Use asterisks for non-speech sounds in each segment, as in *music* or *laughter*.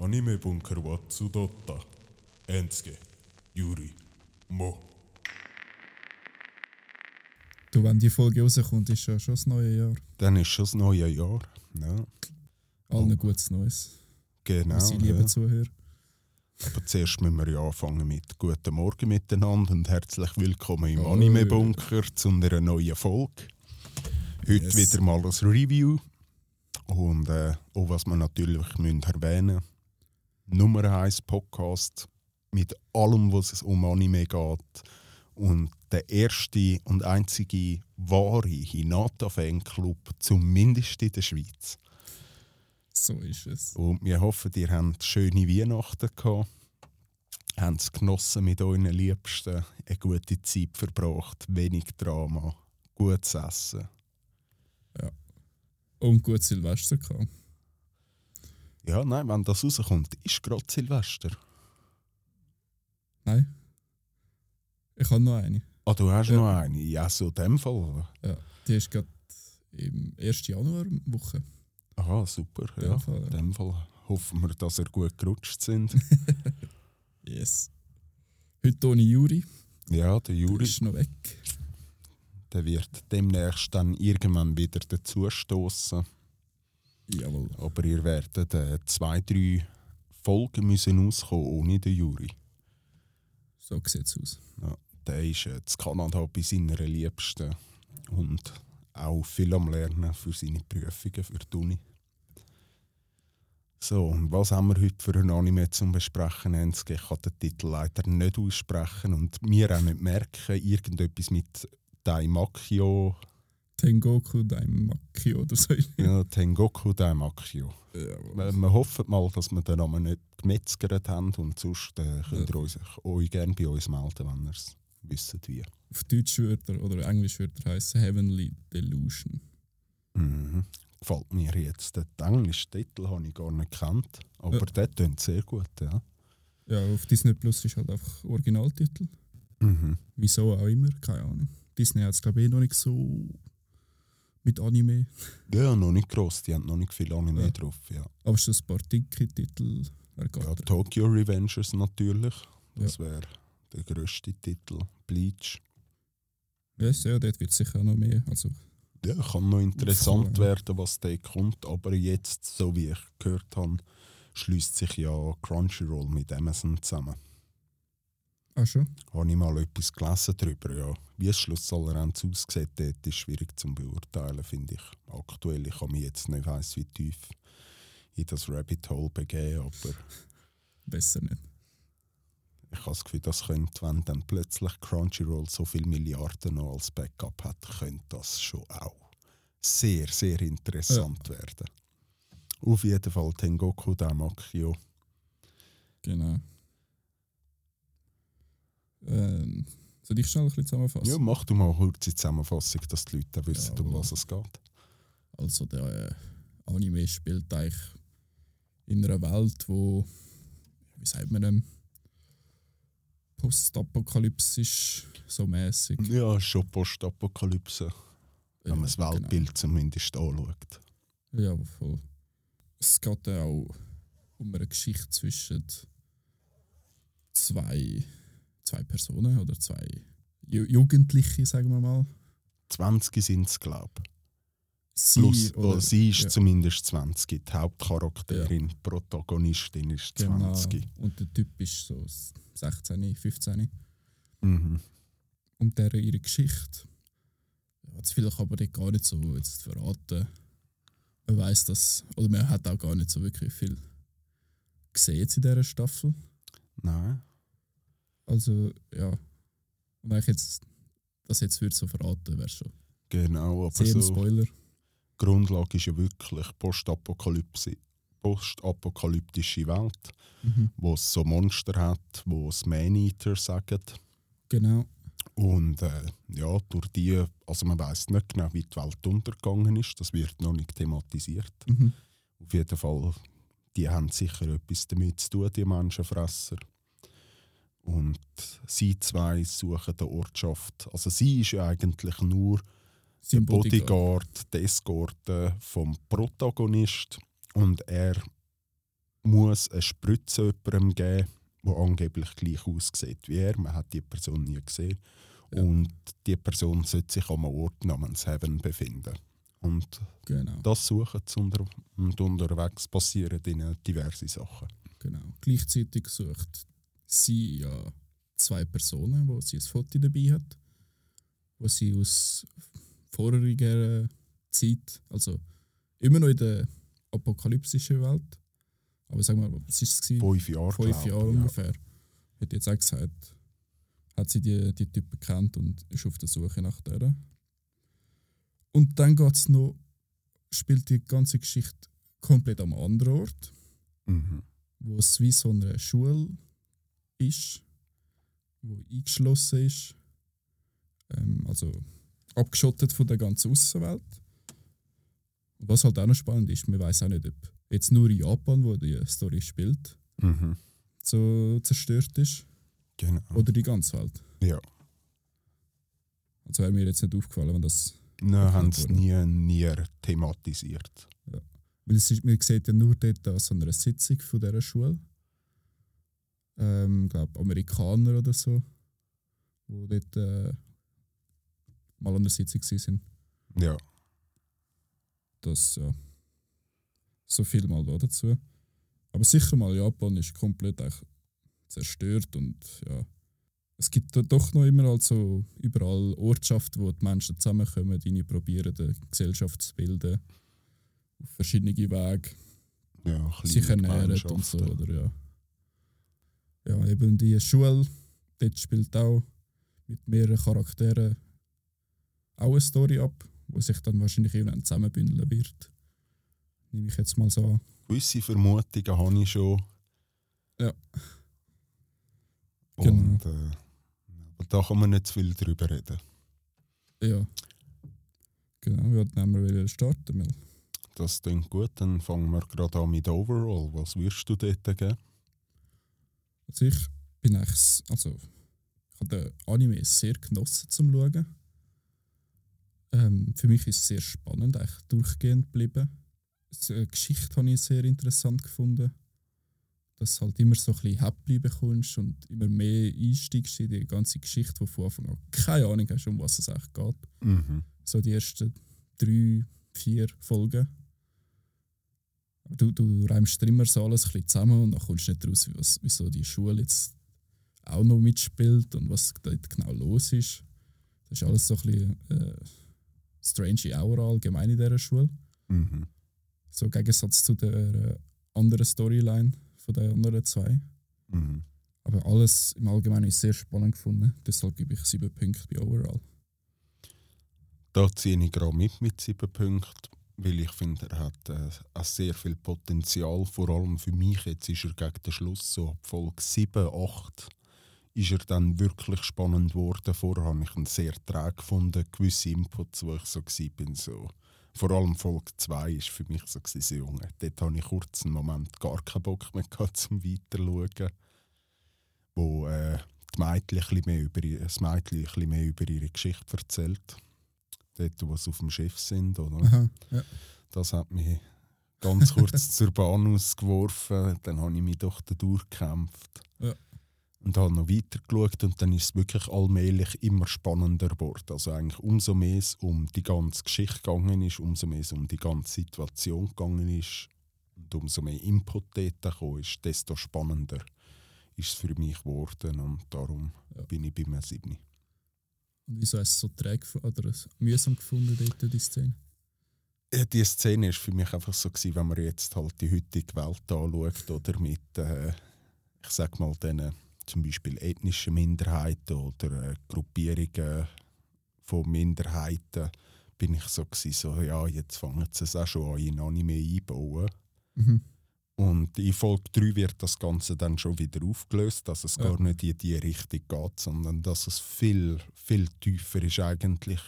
Anime Bunker wa Tsudotta. Ensuke. Yuri. Mo. Du, wenn die Folge rauskommt, ist ja schon das neue Jahr. Dann ist schon das neue Jahr. Ja, Allen gutes Neues. genau. Unsere lieben Ja. Zuhörer. Aber zuerst müssen wir ja anfangen mit Guten Morgen miteinander und herzlich willkommen im Oh, Anime Bunker zu einer neuen Folge. Heute Yes. wieder mal ein Review. Und äh, auch was wir natürlich müssen erwähnen Nummer 1 Podcast mit allem, was es um Anime geht. Und der erste und einzige wahre Hinata-Fanclub, zumindest in der Schweiz. So ist es. Und wir hoffen, ihr habt schöne Weihnachten gehabt, habt es genossen mit euren Liebsten, eine gute Zeit verbracht, wenig Drama, gutes Essen. Und gut Silvester gehabt. Ja, nein, wenn das rauskommt, ist gerade Silvester. Nein? Ich habe noch eine. Ah, du hast Ja. noch eine? Ja, so in dem Fall. Ja, die ist gerade im 1. Januar-Woche. Aha, super. In Ja, dem Fall, in ja. dem Fall hoffen wir, dass ihr gut gerutscht sind. *laughs* Yes. Heute ohne Juri. ja, der Juri Juri, ist noch weg. der wird demnächst dann irgendwann wieder dazustoßen. Jawohl. Aber ihr werdet äh, zwei, drei Folgen müssen auskommen ohne den Juri. So sieht es aus. Ja, der ist äh, in Kanada bei seiner Liebsten und auch viel am Lernen für seine Prüfungen für die Uni. So, und was haben wir heute für ein Anime zum Besprechen? Enzke? Ich kann den Titel leider nicht aussprechen und wir auch nicht merken, irgendetwas mit Daimakyo, Tengoku Daimaki oder so. ja, Tengoku Daimakyo. Jawohl. Wir, wir hoffen mal, dass wir den Namen nicht gemetzgert haben und sonst äh, könnt ihr euch, euch gerne bei uns melden, wenn ihr es wisst wie. Auf Deutsch würde er, oder Englisch würde er heißen Heavenly Delusion. Mhm. Gefällt mir jetzt. Den englischen Titel habe ich gar nicht gekannt, aber Ja. der tönt sehr gut. Ja. Ja, auf Disney Plus ist halt einfach Originaltitel. Mhm. Wieso auch immer, keine Ahnung. Disney hat es glaube ich eh noch nicht so mit Anime. ja, noch nicht gross, die haben noch nicht viel Anime Ja. drauf. Ja. Aber ist ein paar dicke Titel. Ja? Tokyo Revengers natürlich, das Ja. wäre der grösste Titel. Bleach. Yes, ja, dort wird sicher noch mehr. Also, Ja, kann noch interessant werden, was da kommt, aber jetzt, so wie ich gehört habe, schließt sich ja Crunchyroll mit Amazon zusammen. Ah schon? Habe ich mal etwas gelesen darüber, ja. Wie es schlussendlich aussieht, dort ist schwierig zu beurteilen, finde ich. Aktuell, ich habe mich jetzt nicht weiss, wie tief in das Rabbit Hole begeben, aber *laughs* Besser nicht. ich habe das Gefühl, das könnte, wenn dann plötzlich Crunchyroll so viele Milliarden noch als Backup hat, könnte das schon auch sehr, sehr interessant werden. Auf jeden Fall Tengoku Damakyo. Genau. Ähm, soll ich schnell ein bisschen zusammenfassen? Ja, mach du mal kurz die Zusammenfassung, dass die Leute wissen, um Jawohl. was es geht. Also der äh, Anime spielt eigentlich in einer Welt, wo, wie sagt man dem, postapokalypsisch so mäßig. Ja, schon Postapokalypse, wenn man das Ja, Weltbild zumindest anschaut. Genau. Ja, voll. Es geht ja auch um eine Geschichte zwischen zwei, zwei Personen oder zwei Ju Jugendliche, sagen wir mal. 20 sind es, glaube ich. Sie Plus, oder, oh, sie ist ja, zumindest 20. Die Hauptcharakterin, die Protagonistin ist genau. 20. Und der Typ ist so 16, 15. Mhm. und der ihre Geschichte. Ja, das will ich aber nicht gar nicht so jetzt verraten. Man weiß das, oder man hat auch gar nicht so wirklich viel gesehen jetzt in dieser Staffel. Nein. Also, ja. Und wenn ich jetzt das jetzt würde so verraten, wäre schon Genau, aber sehr so, Spoiler. die Grundlage ist ja wirklich Postapokalypse, postapokalyptische Welt, Mhm. wo es so Monster hat, wo es Man-Eater sagen. Genau. Und äh, ja, durch die, also man weiß nicht genau, wie die Welt untergegangen ist, das wird noch nicht thematisiert. Mhm. Auf jeden Fall, die haben sicher etwas damit zu tun, die Menschenfresser. Und sie zwei suchen die Ortschaft. Also sie ist ja eigentlich nur der Sein Bodyguard, die Eskorte vom Protagonist. Und er muss eine Spritze jemandem geben, der angeblich gleich aussieht wie er. Man hat die Person nie gesehen. Ja. Und die Person sollte sich an einem Ort namens Heaven befinden. Und Genau. das suchen sie unter, und unterwegs passieren ihnen diverse Sachen. genau. Gleichzeitig sucht sie ja zwei Personen, wo sie ein Foto dabei hat, wo sie aus vorheriger Zeit, also immer noch in der apokalyptischen Welt, aber sagen wir, was ist es? gewesen? Fünf Jahre. fünf Jahre ich, ja. ungefähr. Hat jetzt auch gesagt, hat sie die, die Typen kennt und ist auf der Suche nach der. Und dann geht's noch, spielt die ganze Geschichte komplett am anderen Ort, Mhm. wo es wie so eine Schule ist, wo eingeschlossen ist, ähm, also abgeschottet von der ganzen Außenwelt. Und was halt auch noch spannend ist, man weiß auch nicht, ob jetzt nur in Japan, wo die Story spielt, Mhm. so zerstört ist Genau. oder die ganze Welt. Ja. Also wäre mir jetzt nicht aufgefallen, wenn das. Nein, haben wurde. nie näher thematisiert. Weil es ist, man sieht ja nur dort an so einer Sitzung von dieser Schule. Ähm, ich glaube, Amerikaner oder so, die dort äh, mal an der Sitzung waren. Ja. Das, ja. So viel mal da dazu. Aber sicher mal, Japan ist komplett zerstört und ja. Es gibt da doch noch immer also überall Ortschaften, wo die Menschen zusammenkommen, die probieren, eine Gesellschaft zu bilden. Auf verschiedene Wege, ja sich ernähren und so, oder ja. Eben die Schule, dort spielt auch mit mehreren Charakteren auch eine Story ab, wo sich dann wahrscheinlich irgendwann zusammenbündeln wird. Nehme ich jetzt mal so an. Gewisse Vermutungen habe ich schon. Ja. Und, äh, aber da kann man nicht zu viel drüber reden. Ja. Genau, wie nehmen wir wieder starten? Das klingt gut, dann fangen wir gerade an mit Overall. Was würdest du dort geben? Also ich bin eigentlich, also ich habe den Anime sehr genossen zum Schauen. Ähm, für mich ist es sehr spannend, eigentlich durchgehend geblieben. Die äh, Geschichte habe ich sehr interessant gefunden. Dass du halt immer so ein bisschen happy bekommst und immer mehr einsteigst in die ganze Geschichte, wo du von Anfang an keine Ahnung hast, um was es eigentlich geht. Mhm. So die ersten drei, vier Folgen. Du, du reimst dir immer so alles ein bisschen zusammen und dann kommst du nicht raus, wie- was, wieso die Schule jetzt auch noch mitspielt und was dort genau los ist. Das ist alles so ein bisschen äh, strange Aura allgemein in dieser Schule. Mhm. So im Gegensatz zu der äh, anderen Storyline von den anderen zwei. Mhm. Aber alles im Allgemeinen ist sehr spannend gefunden. Deshalb gebe ich sieben Punkte bei Overall. Da ziehe ich gerade mit mit sieben Punkten, weil ich finde, er hat äh, sehr viel Potenzial. Vor allem für mich jetzt ist er gegen den Schluss, so ab Folge 7, 8, ist er dann wirklich spannend geworden. Vorher habe ich ihn sehr träge gefunden, gewisse Inputs, wo ich so war, so... Vor allem Folge 2 ist für mich so, gewesen, Junge. Dort habe ich kurz einen Moment gar keinen Bock mehr gehabt, zum Weiterschauen. Wo äh, die Mädchen ein mehr über, das Mädchen ein mehr über ihre Geschichte erzählt dort, wo sie auf dem Schiff sind. Oder? Aha, ja. Das hat mich ganz kurz *laughs* zur Bahn ausgeworfen. Dann habe ich mich doch da durchgekämpft. Ja. Und habe noch weiter geschaut und dann ist es wirklich allmählich immer spannender geworden. Also eigentlich umso mehr es um die ganze Geschichte gegangen ist, umso mehr es um die ganze Situation gegangen ist und umso mehr Input dort gekommen ist, desto spannender ist es für mich geworden und darum Ja. bin ich bei mir 7. Und wieso hast du es so träge oder mühsam gefunden, dort, die Szene? Ja, die Szene ist für mich einfach so gewesen, wenn man jetzt halt die heutige Welt anschaut oder mit, äh, ich sag mal, den zum Beispiel ethnischen Minderheiten oder äh, Gruppierungen von Minderheiten, bin ich so gewesen, so ja, jetzt fangen sie es auch schon an in Anime einbauen. Mhm. Und in Folge 3 wird das Ganze dann schon wieder aufgelöst, dass es Ja. gar nicht in die Richtung geht, sondern dass es viel, viel tiefer ist eigentlich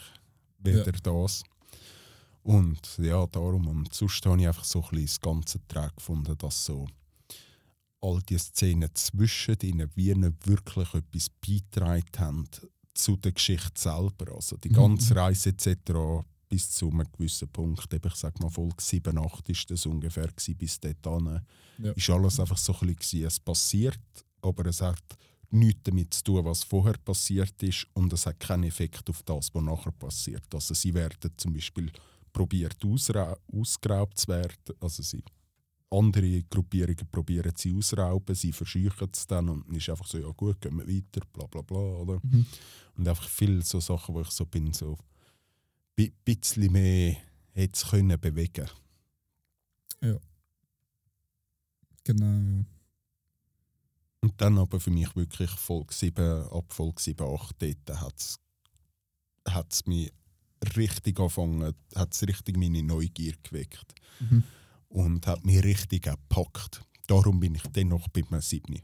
wieder das. Und ja, darum. Und sonst habe ich einfach so ein bisschen das ganze Track gefunden, dass so all die Szenen zwischen ihnen wie nicht wirklich etwas beigetragen haben zu der Geschichte selber. Also die Mhm. ganze Reise etc. bis zu einem gewissen Punkt. Eben, ich sage mal, Folge 7, 8 ist das ungefähr gewesen, bis dahin. Ja. Ist alles einfach so ein bisschen, es passiert, aber es hat nichts damit zu tun, was vorher passiert ist und es hat keinen Effekt auf das, was nachher passiert. Also sie werden zum Beispiel probiert ausgeraubt zu werden, also sie andere Gruppierungen probieren sie ausrauben, sie verscheuchen es dann und dann ist einfach so, ja gut, gehen wir weiter, bla bla bla, oder? Mhm. Und einfach viele so Sachen, wo ich so bin, so ein bisschen mehr hätte es können bewegen. Genau. ja. Und dann aber für mich wirklich Folge 7, ab Folge 7, 8, dort hat es mich richtig angefangen, hat es richtig meine Neugier geweckt. Mhm. Und hat mich richtig gepackt. Darum bin ich dann noch bei einem 7.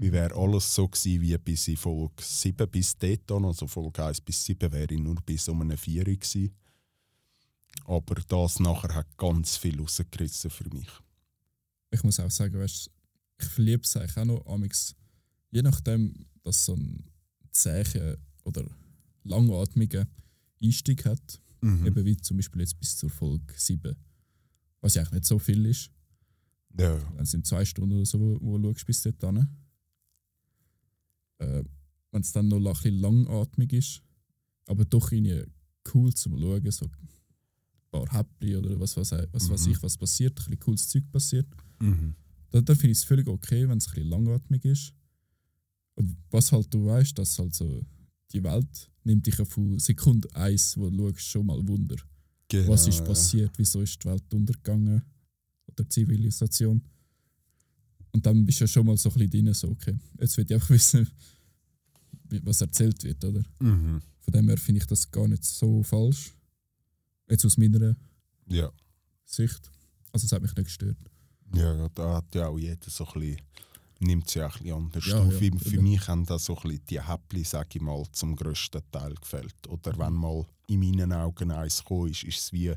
Wie wäre alles so gewesen, wie bis in Folge 7 bis dort, also Folge 1 bis 7 wäre ich nur bis um eine 4 gewesen. Aber das nachher hat ganz viel rausgerissen für mich. Ich muss auch sagen, weißt, ich verliebe es eigentlich auch noch amix, je nachdem, dass so ein zäher oder langatmiger Einstieg hat, Mhm. eben wie zum Beispiel jetzt bis zur Folge 7, was ja eigentlich nicht so viel ist, Ja. wenn es in zwei Stunden oder so, wo, du schaust bis dorthin. Äh, wenn es dann noch ein bisschen langatmig ist, aber doch irgendwie cool zum Schauen, so ein paar Häppchen oder was, was, was weiß Mhm. ich, was passiert, ein bisschen cooles Zeug passiert. Mhm. Da, da finde ich es völlig okay, wenn es ein bisschen langatmig ist. Und was halt du weißt, dass halt so die Welt nimmt dich ja von Sekunde 1, wo du schaust, schon mal Wunder. Genau, Was ist ja. passiert? Wieso ist die Welt untergegangen? Oder die Zivilisation? Und dann bist du ja schon mal so ein bisschen drin, so, okay, jetzt will ich einfach wissen, was erzählt wird, oder? Mhm. Von dem her finde ich das gar nicht so falsch. Jetzt aus meiner Ja. Sicht. Also es hat mich nicht gestört. Ja, ja, da hat ja auch jeder so ein bisschen, nimmt sie auch ein bisschen anders Ja, auf. ja, Für- eben. mich haben da so ein bisschen die Häppchen, sage ich mal, zum grössten Teil gefällt. Oder wenn mal in meinen Augen eins gekommen ist, ist es wie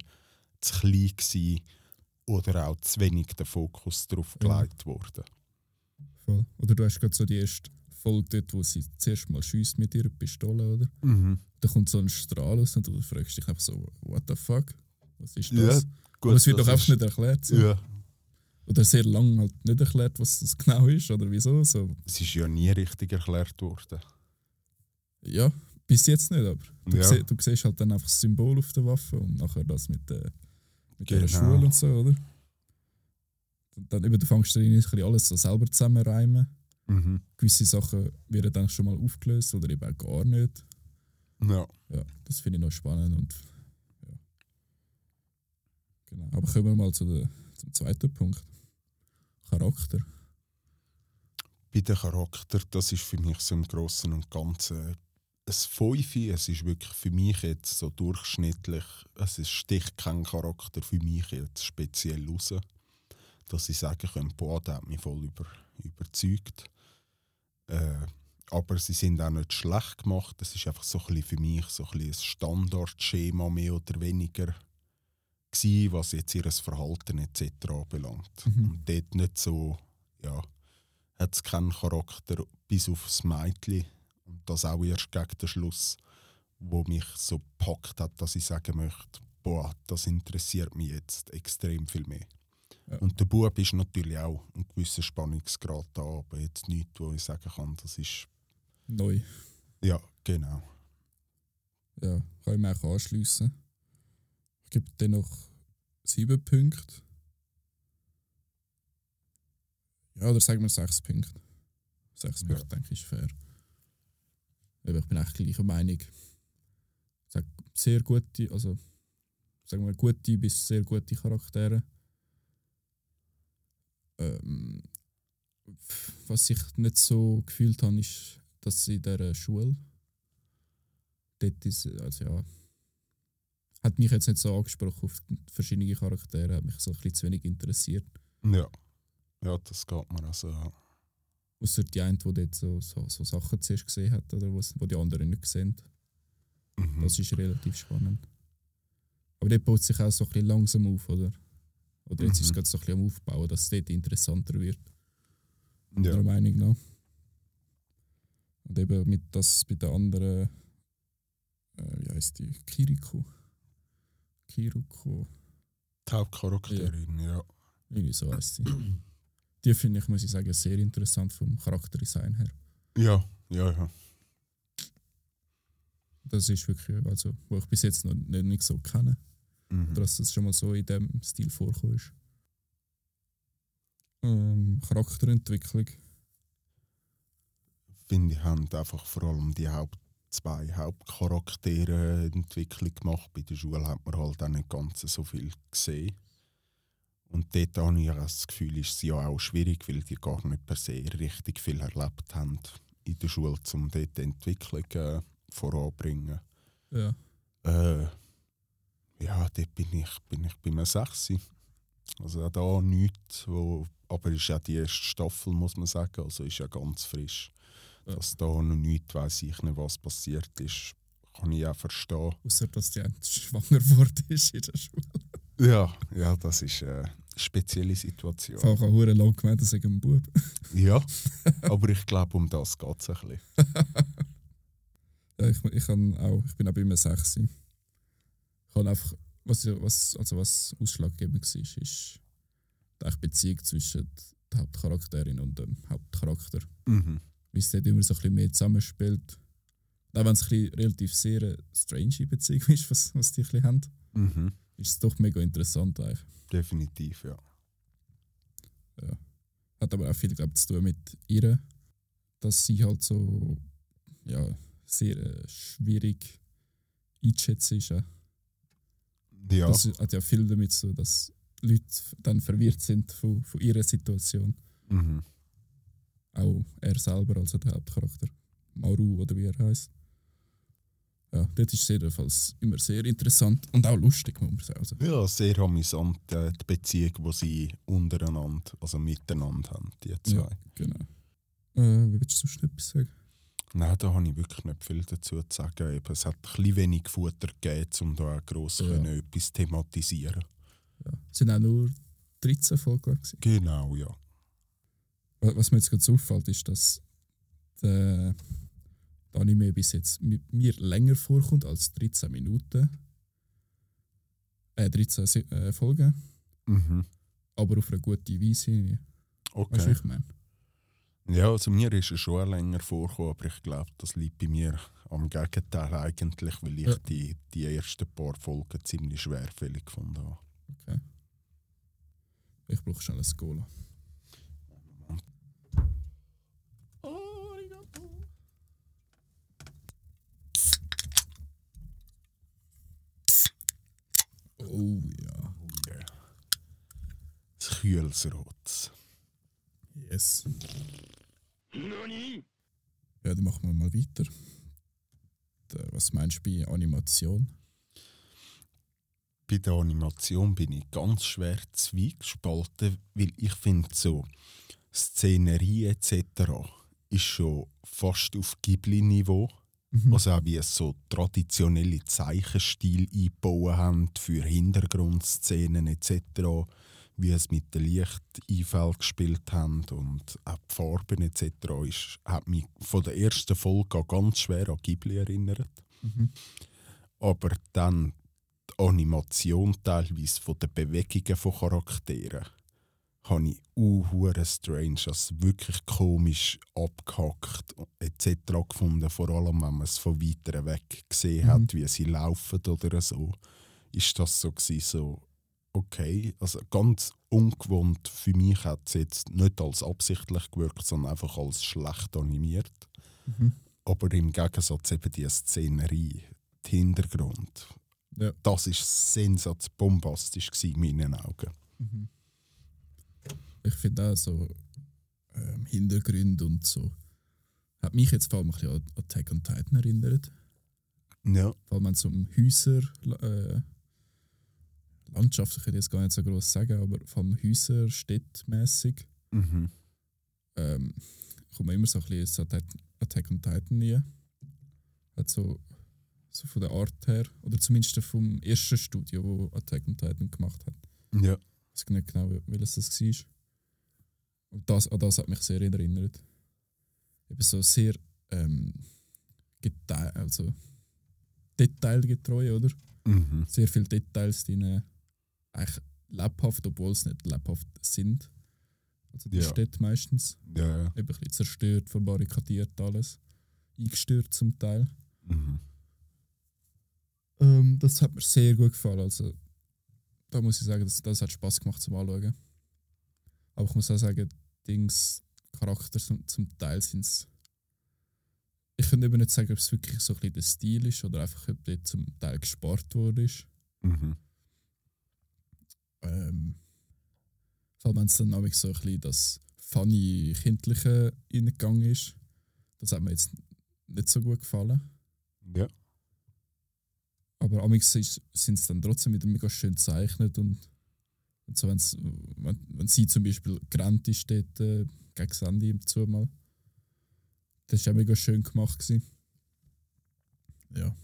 zu klein gewesen oder auch zu wenig der Fokus darauf Ja. gelegt worden. Voll. Oder du hast gerade so die erste Folge dort, wo sie zuerst mal schießt mit ihrer Pistole, oder? Mhm. Da kommt so ein Strahl aus und du fragst dich einfach so, what the fuck? Was ist Ja, das? Gut, Aber es wird das doch einfach nicht erklärt. So. Ja. Oder sehr lang halt nicht erklärt, was das genau ist oder wieso. So. Es ist ja nie richtig erklärt worden. Ja, bis jetzt nicht, aber du, Ja. sie, du siehst halt dann einfach das Symbol auf der Waffe und nachher das mit, der mit der Genau. Schule und so, oder? Und Dann eben, du fängst bisschen alles so selber zusammenreimen. Mhm. Gewisse Sachen werden dann schon mal aufgelöst oder eben auch gar nicht. Ja. Ja, das finde ich noch spannend und ja. Genau. Aber kommen wir mal zu der, zum zweiten Punkt. Charakter. bei den Charakter, das ist für mich so im Großen und Ganzen ein Fünfe. Es ist wirklich für mich jetzt so durchschnittlich, es ist- sticht kein Charakter für mich jetzt speziell raus, dass ich sagen könnte, boah, der hat mich voll über, überzeugt. Äh, aber sie sind auch nicht schlecht gemacht. Es ist einfach so ein bisschen für mich so ein, ein Standardschema mehr oder weniger gewesen, was jetzt ihr Verhalten etc. anbelangt. Mhm. Und dort nicht so, ja, hat es keinen Charakter, bis auf das Mädchen. Und das auch erst gegen den Schluss, wo mich so gepackt hat, dass ich sagen möchte, boah, das interessiert mich jetzt extrem viel mehr. Ja. Und der Bub ist natürlich auch ein gewisser Spannungsgrad da, aber jetzt nichts, wo ich sagen kann, das ist, Neu. ja, genau. Ja, kann ich mir auch anschliessen. Ich gebe dir noch sieben Punkte. Ja, oder sagen wir sechs Punkte. Sechs Ja. Punkte, denke ich, ist fair. Aber ich bin eigentlich gleicher Meinung. Ich sag sehr gute, also sagen wir gute bis sehr gute Charaktere. Ähm, was ich nicht so gefühlt habe, ist, dass sie in dieser Schule dort ist, also ja, hat mich jetzt nicht so angesprochen auf die verschiedenen Charaktere, hat mich so ein bisschen zu wenig interessiert. Ja, ja das geht mir also. Ja. Außer die eine, die dort so, so, so Sachen zuerst gesehen hat, oder was, wo die anderen nicht sehen. Mhm. Das ist relativ spannend. Aber dort baut sich auch so ein bisschen langsam auf, oder? Oder jetzt ist es Mhm. gerade so ein bisschen am Aufbauen, dass es dort interessanter wird, ja. meiner Meinung nach. Und eben mit das bei den anderen, äh, wie heißt die, Kiriko. Kiruko. Die Hauptcharakterin, ja. Irgendwie so heisst sie. *clears throat* Die finde ich, muss ich sagen, sehr interessant vom Charakterdesign her. Ja, ja, ja. Das ist wirklich, also, wo ich bis jetzt noch nicht, nicht so kenne. Mhm. Dass es schon mal so in dem Stil vorkommt. ist. Ähm, Charakterentwicklung. Finde ich, haben einfach vor allem die Haupt zwei Hauptcharaktere Entwicklung gemacht. Bei der Schule hat man halt auch nicht ganz so viel gesehen. Und dort habe ich das Gefühl, ist es ja auch schwierig, weil die gar nicht per se richtig viel erlebt haben in der Schule, um dort die Entwicklung äh, voranzubringen. Ja. Äh, ja, dort bin ich, bin ich bei einem 6. Also auch da nichts, wo, aber es ist auch die erste Staffel, muss man sagen, also ist ja ganz frisch. Ja. Dass da noch nichts weiss ich nicht, was passiert ist, kann ich auch verstehen. Außer dass die schwanger *laughs* ist in der Schule. Ja, ja, das ist eine spezielle Situation. Ich habe auch lang gemeint, dass ich ein Bub. *laughs* Ja, *laughs* aber ich glaube, um das geht es ein bisschen. *laughs* Ja, ich, ich, auch, ich bin auch bei mir 6. Ich kann einfach, was, was, also was ausschlaggebend war, ist, ist die Beziehung zwischen der Hauptcharakterin und dem Hauptcharakter. Mhm. Wie es dort immer so ein bisschen mehr zusammenspielt. Auch wenn es ein bisschen relativ sehr eine strange Beziehung ist, was, was die ein bisschen haben, Mhm. ist es doch mega interessant eigentlich. Definitiv, ja. Hat aber auch viel glaub, zu tun mit ihr, dass sie halt so ja, sehr äh, schwierig einzuschätzen ist. auch. Ja, Das hat ja viel damit zu, dass Leute dann verwirrt sind von, von ihrer Situation. mhm. Auch er selber, also der Hauptcharakter. Maru oder wie er heißt. Ja, das ist jedenfalls immer sehr interessant und auch lustig, muss man sagen. Also, ja sehr amüsant, äh, die Beziehung, die sie untereinander, also miteinander haben, die zwei. ja, genau. Äh, wie willst du sonst etwas sagen? Nein, da habe ich wirklich nicht viel dazu zu sagen. Eben, es hat ein bisschen wenig Futter gegeben, um da auch gross Ja. können etwas thematisieren Ja. Es sind auch nur 13 Folgen. gewesen. Genau, ja. Wa- Was mir jetzt gerade auffällt, ist, dass der, der Anime bis jetzt mit mir länger vorkommt als 13 Minuten. Äh, 13 Se- äh, Folgen, Mhm. aber auf eine gute Weise. Weißt du, Okay. ich meine? Ja, also mir ist es schon länger vorgekommen, aber ich glaube, das liegt bei mir am Gegenteil eigentlich, weil ich Ja. die, die ersten paar Folgen ziemlich schwerfällig gefunden habe. Okay. Ich brauche schnell ein Cola. Oh ja. Das Kühlsrot. Yes. Ja, dann machen wir mal weiter. Was meinst du bei Animation? Bei der Animation bin ich ganz schwer zwiegespalten, weil ich finde so Szenerie etc. ist schon fast auf Ghibli-Niveau. Mhm. Also auch wie es so traditionelle Zeichenstil eingebaut haben für Hintergrundszenen etc. Wie es mit den Lichteinfällen gespielt haben und auch die Farben etc. Ist, hat mich von der ersten Folge an ganz schwer an Ghibli erinnert. Mhm. Aber dann die Animation teilweise von den Bewegungen von Charakteren habe ich uhuere strange, also wirklich komisch abgehackt etc. gefunden. Vor allem, wenn man es von weiter weg gesehen Mhm. hat, wie sie laufen oder so, ist das so gewesen, so okay, also ganz ungewohnt. Für mich hat es jetzt nicht als absichtlich gewirkt, sondern einfach als schlecht animiert. Mhm. Aber im Gegensatz eben die Szenerie, der Hintergrund, Ja. das ist sensats bombastisch gewesen in meinen Augen. Mhm. Ich finde auch so ähm, Hintergründe und so. Hat mich jetzt vor allem ein bisschen an Attack on Titan erinnert. Ja. Vor allem wenn es um Häuser, äh, Landschaft, ich könnte jetzt gar nicht so groß sagen, aber allem Häuser, städtmäßig, Mhm. ähm, kommt man immer so ein bisschen ins Attack, on Titan rein. Hat so, so von der Art her, oder zumindest vom ersten Studio, wo Attack on Titan gemacht hat. Ja. Ich weiß nicht genau, welches das war. Und das, an das hat mich sehr erinnert. Eben so sehr ähm, also detailgetreu, oder? Mhm. Sehr viele Details drin. Eigentlich lebhaft, obwohl es nicht lebhaft sind. Also die Ja. Städte meistens. Ja, ja. Eben ein bisschen zerstört, verbarrikadiert alles. Eingestürzt zum Teil. Mhm. Ähm, das hat mir sehr gut gefallen. Also, da muss ich sagen, das, das hat Spaß gemacht zum Anschauen. Aber ich muss auch sagen, Dings, Charakter zum, zum Teil sind es. Ich könnte eben nicht sagen, ob es wirklich so ein bisschen der Stil ist oder einfach, ob dort zum Teil gespart worden ist. Mhm. Ähm, vor allem, wenn es dann nämlich so ein bisschen das funny Kindliche reingegangen ist. Das hat mir jetzt nicht so gut gefallen. Ja. Aber amix sind es dann trotzdem wieder mega schön gezeichnet und, und so, wenn's, wenn, wenn sie zum Beispiel gerannt ist dort äh, gegen im Zu mal. Das war auch mega schön gemacht. Gewesen. Ja,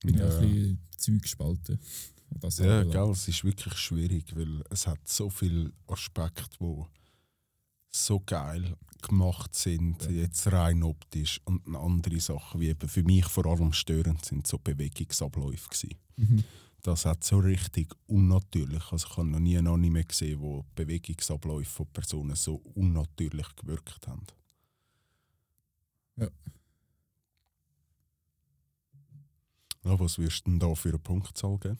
bin ja. ja. auch ein bisschen Zeug gespalten. Das Ja, gell, es ist wirklich schwierig, weil es hat so viele Aspekte, die so geil gemacht sind, Ja. jetzt rein optisch und andere Sachen, wie eben für mich vor allem störend sind, so Bewegungsabläufe gewesen. Mhm. Das hat so richtig unnatürlich, also ich habe noch nie ein Anime gesehen, wo Bewegungsabläufe von Personen so unnatürlich gewirkt haben. Ja. Ja, was würdest du denn da für eine Punktzahl geben?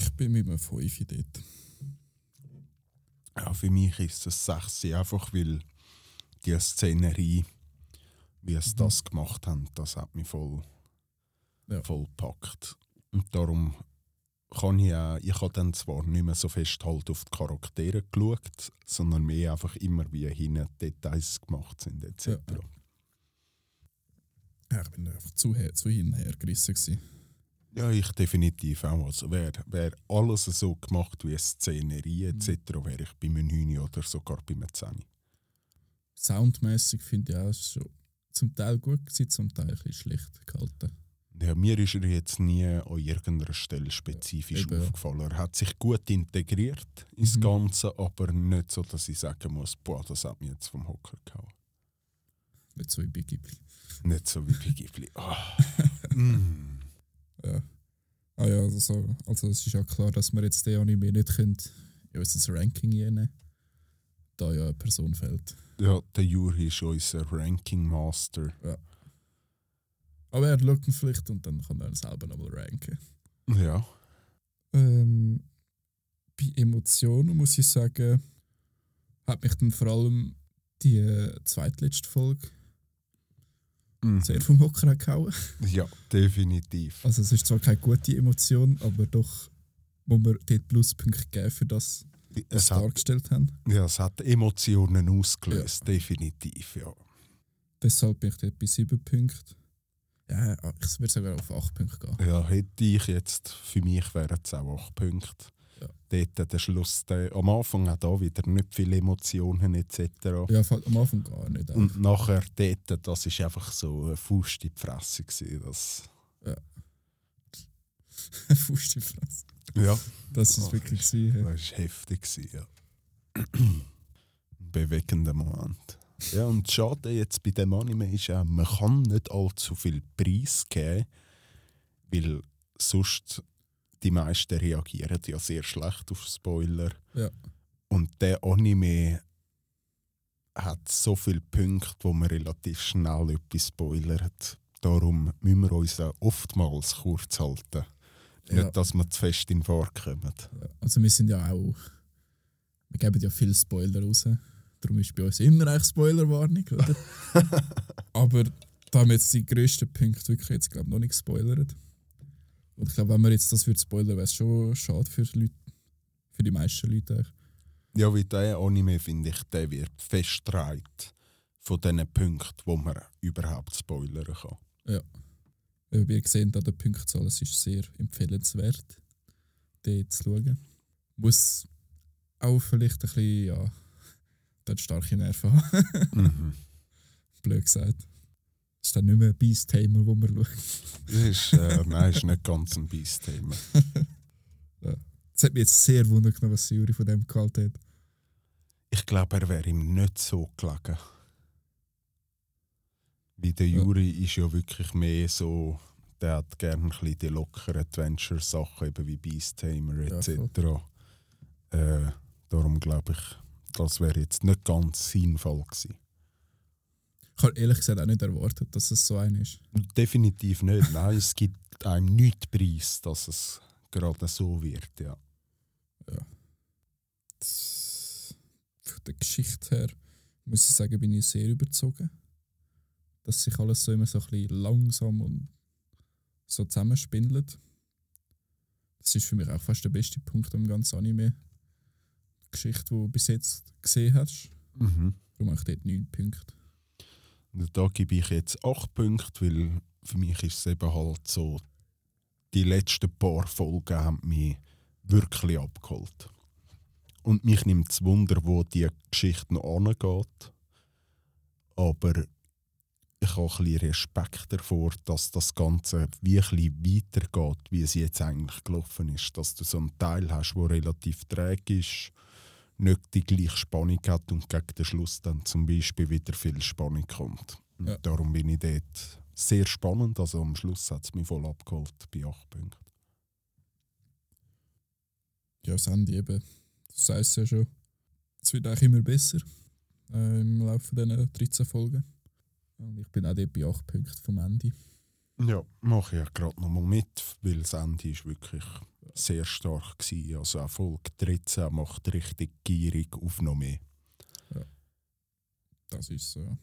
Ich bin mit einem 5 dort. Ja, für mich ist es 6, einfach weil die Szenerie, wie es Mhm. das gemacht haben, das hat mich voll, Ja. voll gepackt. Und darum kann ich auch, ich habe dann zwar nicht mehr so fest halt auf die Charaktere geschaut, sondern mehr einfach immer wie hinten Details gemacht sind etc. Ja. Ja, ich bin einfach zu, zu hin und her gerissen. Gewesen. Ja, ich definitiv auch. Also wäre wär alles so gemacht wie eine Szenerie etc., wäre ich bei einem 9 oder sogar bei einem 10. Soundmäßig finde ich auch schon zum Teil gut gewesen, zum Teil ein bisschen schlecht gehalten. Ja, mir ist er jetzt nie an irgendeiner Stelle spezifisch ja. aufgefallen. Er hat sich gut integriert ins Mhm. Ganze, aber nicht so, dass ich sagen muss, boah, das hat mich jetzt vom Hocker gehauen. Nicht so wie bei Ghibli. Nicht so wie bei Ghibli. Ah. *laughs* mm. Ja. Ah ja, also, so, also es ist ja klar, dass wir jetzt den Anime nicht können, in unser Ranking nehmen da ja eine Person fehlt. Ja, der Juri ist unser Ranking Master. Aber er schaut ihn vielleicht und dann kann er selber nochmal ranken. Ja. Ähm, bei Emotionen muss ich sagen, hat mich dann vor allem die äh, zweitletzte Folge Mhm. sehr vom Hocker gehauen. *laughs* Ja, definitiv. Also es ist zwar keine gute Emotion, aber doch muss man dort Pluspunkte geben für das, was sie Es hat, dargestellt haben. ja, es hat Emotionen ausgelöst, definitiv, ja. Deshalb bin ich dort bei 7 Punkten. Ja, ich würde sogar auf 8 Punkte gehen. Ja, hätte ich jetzt, für mich wären es auch 8 Punkte. Ja. Dort der Schluss, der, am Anfang auch da wieder nicht viele Emotionen etc. Ja, am Anfang gar nicht. Und nachher dort, das ist einfach so eine Faust in die Fresse gewesen. Das, *laughs* Fuß die Fresse. ja, Das ist Ach, wirklich gewesen. das war heftig, gewesen, ja. Ein bewegender Moment. Ja, und schade jetzt bei dem Anime ist auch, man kann nicht allzu viel Preis geben, weil sonst die meisten reagieren ja sehr schlecht auf Spoiler. Ja. Und der Anime hat so viele Punkte, wo man relativ schnell etwas spoilert. Darum müssen wir uns auch oftmals kurz halten. Ja. Nicht, dass wir zu fest in Fahrt kommen. Also wir sind ja auch. Wir geben ja viele Spoiler raus. Darum ist bei uns immer eigentlich Spoilerwarnung, oder? *laughs* Aber da haben wir jetzt die grössten Punkte wirklich jetzt glaube noch nicht gespoilert. Und ich glaube, wenn wir jetzt das würde spoilern, wäre es schon schade für die Leute, für die meisten Leute. Eigentlich. Ja, wie der Anime finde ich, der wird festgetragen von diesen Punkten, wo man überhaupt spoilern kann. Äh, Wir sehen an der Punktzahl, es ist sehr empfehlenswert, den zu schauen. Muss auch vielleicht ein bisschen, ja, dort starke Nerven haben. mhm. *laughs* blöd gesagt. Ist dann nicht mehr ein Beast-Tamer, wo man schaut. Das ist, äh, nein, ist nicht ganz ein Beast-Thema. *laughs* Es hat mich jetzt sehr genommen, was Juri von dem gehalten hat. Ich glaube, er wäre ihm nicht so gelegen. Wie der Juri ist ja wirklich mehr so, der hat gerne ein bisschen die lockeren Adventure-Sachen, eben wie Beast Tamer Ja, etc. äh, darum glaube ich, das wäre jetzt nicht ganz sinnvoll gewesen. Ich habe ehrlich gesagt auch nicht erwartet, dass es so ein ist. Definitiv nicht. Nein, es gibt einem nicht Preis, dass es gerade so wird. Ja. Das, von der Geschichte her muss ich sagen, bin ich sehr überzogen. Dass sich alles so immer so ein bisschen langsam und so zusammenspindelt. Das ist für mich auch fast der beste Punkt am ganzen Anime. Geschichte, die du bis jetzt gesehen hast. Mhm. Darum habe ich dort 9 Punkte. Da gebe ich jetzt 8 Punkte, weil für mich ist es eben halt so, die letzten paar Folgen haben mich wirklich abgeholt. Und mich nimmt es Wunder, wo die Geschichte noch angeht. Aber ich habe ein bisschen Respekt davor, dass das Ganze wie ein weitergeht, wie es jetzt eigentlich gelaufen ist. Dass du so einen Teil hast, der relativ träge ist, nicht die gleiche Spannung hat und gegen den Schluss dann zum Beispiel wieder viel Spannung kommt. Und Ja. Darum bin ich dort sehr spannend. Also am Schluss hat es mich voll abgeholt bei 8 Punkten. Ja, das Ende eben. Du sagst ja schon. Es wird eigentlich immer besser äh, im Laufe dieser 13 Folgen. Und ich bin auch dort bei 8 Punkten vom Ende. Ja, mache ich ja gerade nochmal mit, weil das Ende ist wirklich sehr stark war. Also auch Folge 13 macht richtig gierig auf noch mehr. Das ist so, ja.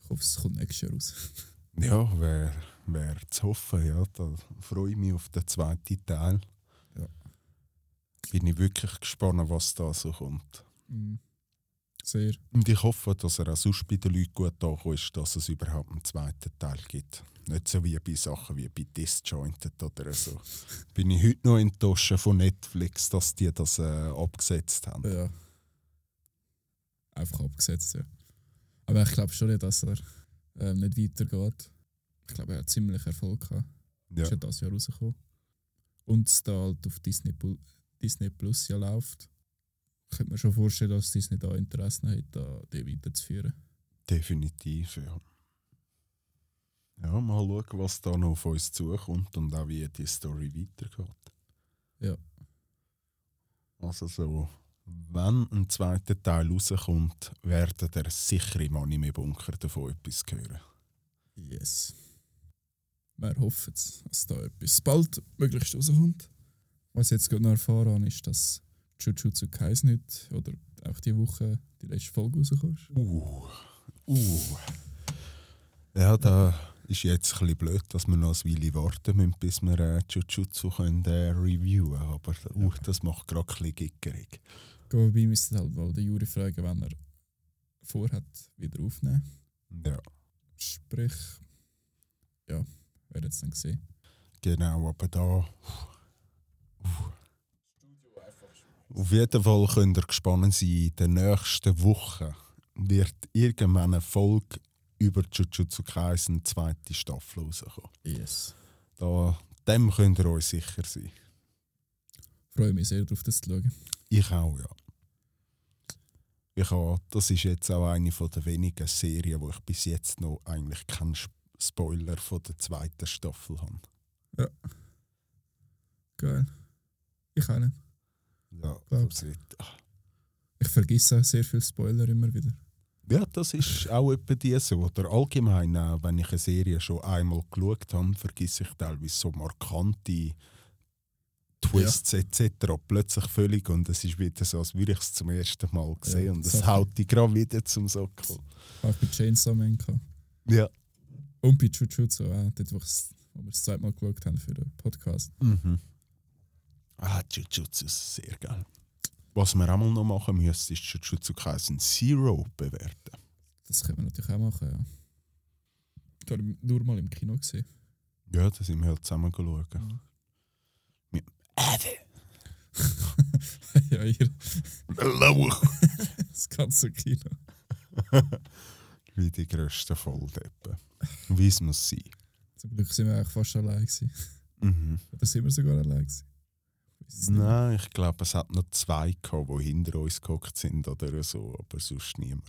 Ich hoffe, es kommt nächstes Jahr raus. *laughs* Ja, wäre wär zu hoffen, ja. Da freue ich mich auf den zweiten Teil. Ja. Bin ich wirklich gespannt, was da so kommt. Mhm. Sehr. Und ich hoffe, dass er auch sonst bei den Leuten gut angekommen ist, dass es überhaupt einen zweiten Teil gibt. Nicht so wie bei Sachen wie bei Disjointed oder so. *laughs* Bin ich heute noch enttäuscht von Netflix, dass die das äh, abgesetzt haben. Ja. Einfach abgesetzt, ja. Aber ich glaube schon nicht, dass er ähm, nicht weitergeht. Ich glaube, er hat ziemlich Erfolg gehabt. Ja. Ist ja das Jahr rausgekommen. Und es da halt auf Disney, Disney Plus ja läuft. Könnte mir schon vorstellen, dass Disney da Interesse hat, die weiterzuführen. Definitiv, ja. Ja, mal schauen, was da noch auf uns zukommt und auch wie die Story weitergeht. Ja. Also so, wenn ein zweiter Teil rauskommt, werden der sicher im Anime-Bunker davon etwas hören. Yes. Wir hoffen es, dass da etwas bald möglichst rauskommt. Was ich jetzt gerade noch erfahren habe, ist, dass Jujutsu Kaisen nicht oder auch die Woche die letzte Folge rauskommt. Uh, uh. Ja, da ist jetzt ein bisschen blöd, dass wir noch ein Weile warten müssen, bis wir äh, Jujutsu können, äh, reviewen können. Aber uh, das macht gerade ein bisschen gickerig. Wobei müssen halt mal den Juri fragen, wenn er vorhat, wieder aufnehmen. Ja, Sprich, ja, wer jetzt dann gesehen. genau, aber da. Auf jeden Fall könnt ihr gespannt sein, in den nächsten Wochen wird irgendwann eine Folge über Jujutsu Kaisen zweite Staffel rauskommen. Yes. Da, dem könnt ihr euch sicher sein. Freue mich sehr darauf, das zu schauen. Ich auch, ja. Ich habe, das ist jetzt auch eine von der wenigen Serien, wo ich bis jetzt noch eigentlich keinen Sp- Spoiler von der zweiten Staffel habe. Geil. Ich auch nicht. Ja, wird, ah. Ich vergesse auch sehr viele Spoiler immer wieder. ja, das ist auch etwa die so. Oder allgemein, auch, wenn ich eine Serie schon einmal geschaut habe, vergesse ich teilweise so markante Twists etc. plötzlich völlig und es ist wieder so, als würde ich es zum ersten Mal sehen Ja, und es haut dich gerade wieder zum Sockel. Auch bei Chainsaw Man. gehabt. Ja. Und bei Jujutsu auch, dort, wo, wir das zweite Mal geschaut haben für den Podcast. Mhm. Ah, Jujutsu ist sehr geil. Was wir auch mal noch machen müssen, ist Jujutsu Kaisen Zero bewerten. Das können wir natürlich auch machen, ja. Ich habe nur mal im Kino gesehen. Ja, da sind wir halt zusammen geschaut. Mhm. Mit Ave. *laughs* ja, ihr, Lauch. das ganze Kino. *laughs* Wie die grössten Volldeppen. Wie es muss sein. Zum Glück sind wir eigentlich fast allein gewesen. Mhm. Oder sind wir sogar allein gewesen? Nicht. Nein, ich glaube, es hat noch zwei gehabt, die hinter uns gehockt sind oder so, aber sonst niemand.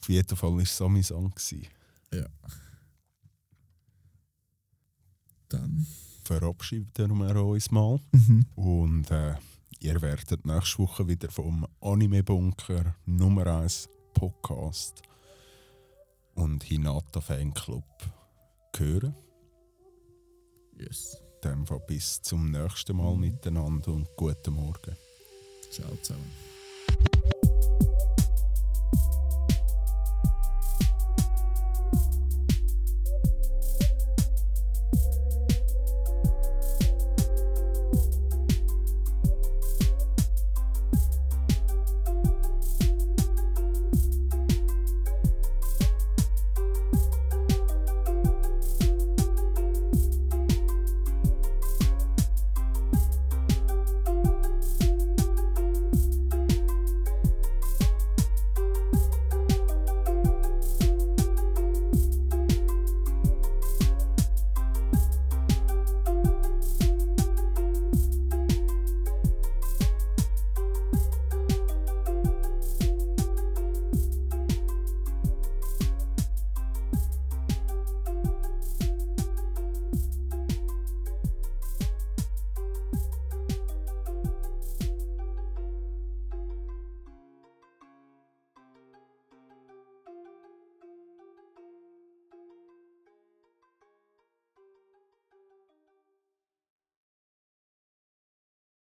Auf jeden Fall war es amüsant. gewesen. Ja. Dann. Verabschieden wir uns mal. Mhm. Und äh, ihr werdet nächste Woche wieder vom Anime Bunker Nummer 1 Podcast und Hinata Fanclub hören. Yes. Dem Fall bis zum nächsten Mal miteinander und guten Morgen. Ciao zusammen.